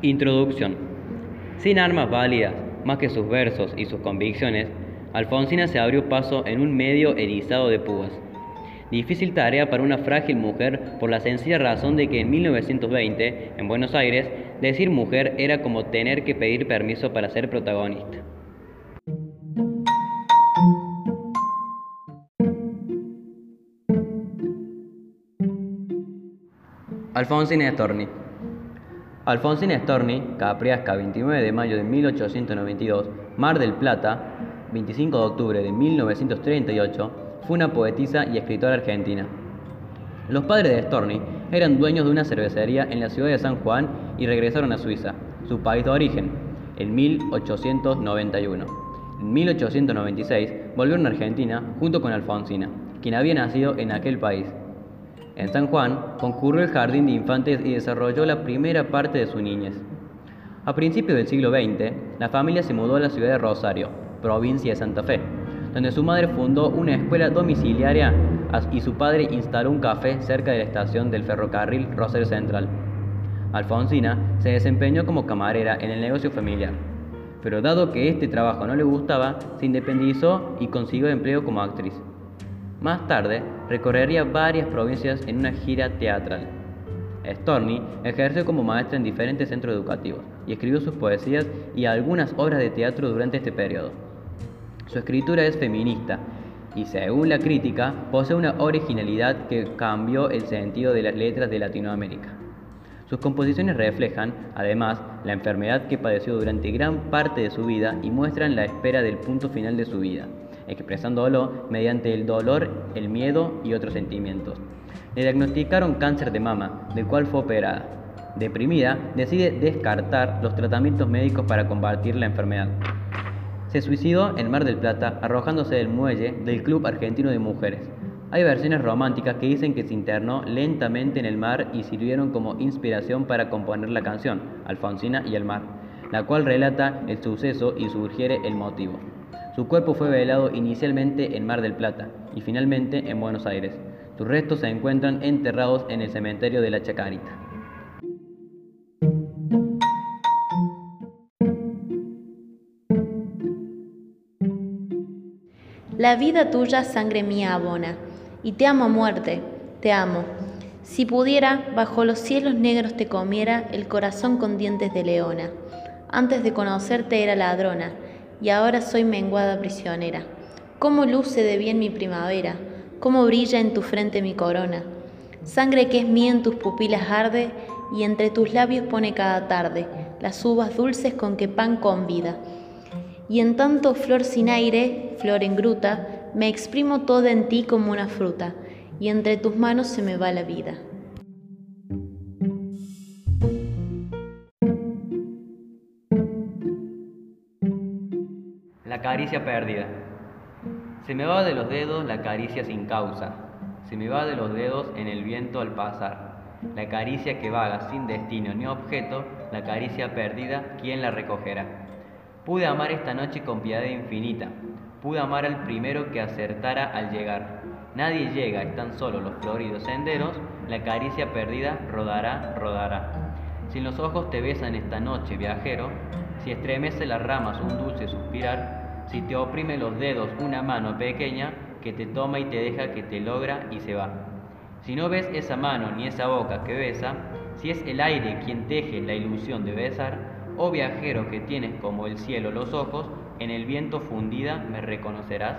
Introducción. Sin armas válidas, más que sus versos y sus convicciones, Alfonsina se abrió paso en un medio erizado de púas. Difícil tarea para una frágil mujer por la sencilla razón de que en 1920, en Buenos Aires, decir mujer era como tener que pedir permiso para ser protagonista. Alfonsina Storni Alfonsina Storni, Capriasca, 29 de mayo de 1892, Mar del Plata, 25 de octubre de 1938, fue una poetisa y escritora argentina. Los padres de Storni eran dueños de una cervecería en la ciudad de San Juan y regresaron a Suiza, su país de origen, en 1891. En 1896 volvieron a Argentina junto con Alfonsina, quien había nacido en aquel país. En San Juan concurrió el jardín de infantes y desarrolló la primera parte de su niñez. A principios del siglo XX, la familia se mudó a la ciudad de Rosario, provincia de Santa Fe, donde su madre fundó una escuela domiciliaria y su padre instaló un café cerca de la estación del ferrocarril Rosario Central. Alfonsina se desempeñó como camarera en el negocio familiar, pero dado que este trabajo no le gustaba, se independizó y consiguió empleo como actriz. Más tarde, recorrería varias provincias en una gira teatral. Storni ejerció como maestra en diferentes centros educativos y escribió sus poesías y algunas obras de teatro durante este periodo. Su escritura es feminista y, según la crítica, posee una originalidad que cambió el sentido de las letras de Latinoamérica. Sus composiciones reflejan, además, la enfermedad que padeció durante gran parte de su vida y muestran la espera del punto final de su vida expresándolo mediante el dolor, el miedo y otros sentimientos. Le diagnosticaron cáncer de mama, del cual fue operada. Deprimida, decide descartar los tratamientos médicos para combatir la enfermedad. Se suicidó en Mar del Plata arrojándose del muelle del Club Argentino de Mujeres. Hay versiones románticas que dicen que se internó lentamente en el mar y sirvieron como inspiración para componer la canción, Alfonsina y el mar, la cual relata el suceso y sugiere el motivo. Su cuerpo fue velado inicialmente en Mar del Plata y finalmente en Buenos Aires. Sus restos se encuentran enterrados en el cementerio de la Chacarita. La vida tuya sangre mía abona, y te amo muerte, te amo. Si pudiera, bajo los cielos negros te comiera el corazón con dientes de leona. Antes de conocerte era ladrona, y ahora soy menguada prisionera. Cómo luce de bien mi primavera, cómo brilla en tu frente mi corona. Sangre que es mía en tus pupilas arde, y entre tus labios pone cada tarde las uvas dulces con que pan convida. Y en tanto flor sin aire, flor en gruta, me exprimo toda en ti como una fruta, y entre tus manos se me va la vida. La caricia perdida. Se me va de los dedos la caricia sin causa, se me va de los dedos en el viento al pasar. La caricia que vaga sin destino ni objeto, la caricia perdida, ¿quién la recogerá? Pude amar esta noche con piedad infinita, pude amar al primero que acertara al llegar. Nadie llega, están solo los floridos senderos, la caricia perdida rodará, rodará. Si los ojos te besan esta noche, viajero, si estremece las ramas un dulce suspirar, si te oprime los dedos una mano pequeña que te toma y te deja que te logra y se va. Si no ves esa mano ni esa boca que besa, si es el aire quien teje la ilusión de besar, oh viajero que tienes como el cielo los ojos, en el viento fundida me reconocerás.